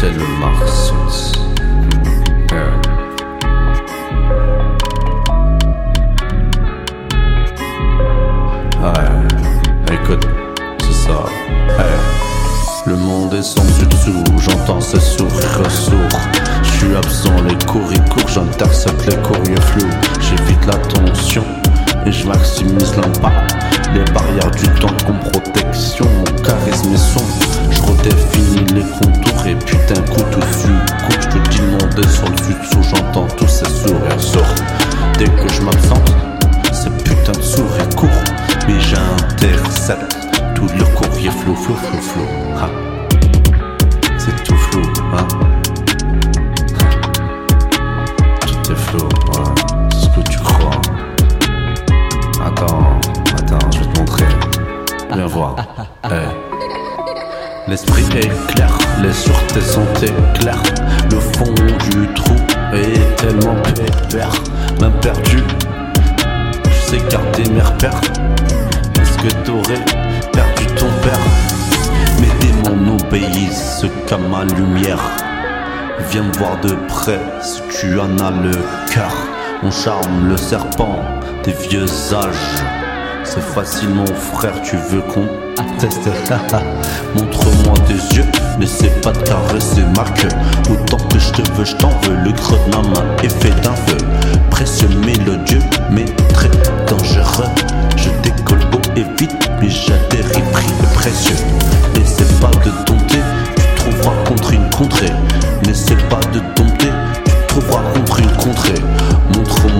c'est le Mars. Yeah. Ouais, écoute, c'est ça. Ouais. Le monde est sans dessous, j'entends ses sourires sourds. Je suis absent, les courriers courts, j'intercepte les courriers flous. J'évite l'attention et je maximise l'impact. Les barrières du temps comme protection, mon charisme est sombre. Je redéfinis les contours et putain, coup flux. Coup, je te dis est sur le sud-sous, j'entends tous ces sourires sourds. Dès que je m'absente, ces putains de sourires courts. Mais j'intercepte tout le courrier flou, flou, flou, flou. Viens voir. Hey. L'esprit est clair, les sûretés sont éclairs. Le fond du trou est tellement pépère, même perdu. Je sais garder mes repères. Est-ce que t'aurais perdu ton père? Mes démons obéissent qu'à ma lumière. Viens me voir de près si tu en as le cœur. On charme le serpent des vieux âges. C'est facile mon frère, tu veux qu'on teste Montre-moi tes yeux, n'essaie pas de caresser ma Autant que je te veux, je t'en veux. Le creux de ma main est fait d'un feu. Précieux mélodieux, mais très dangereux. Je décolle haut et vite, mais j'atterris pris et précieux. N'essaie pas de dompter, tu trouveras contre une contrée. N'essaie pas de dompter, tu trouveras contre une contrée. Montre-moi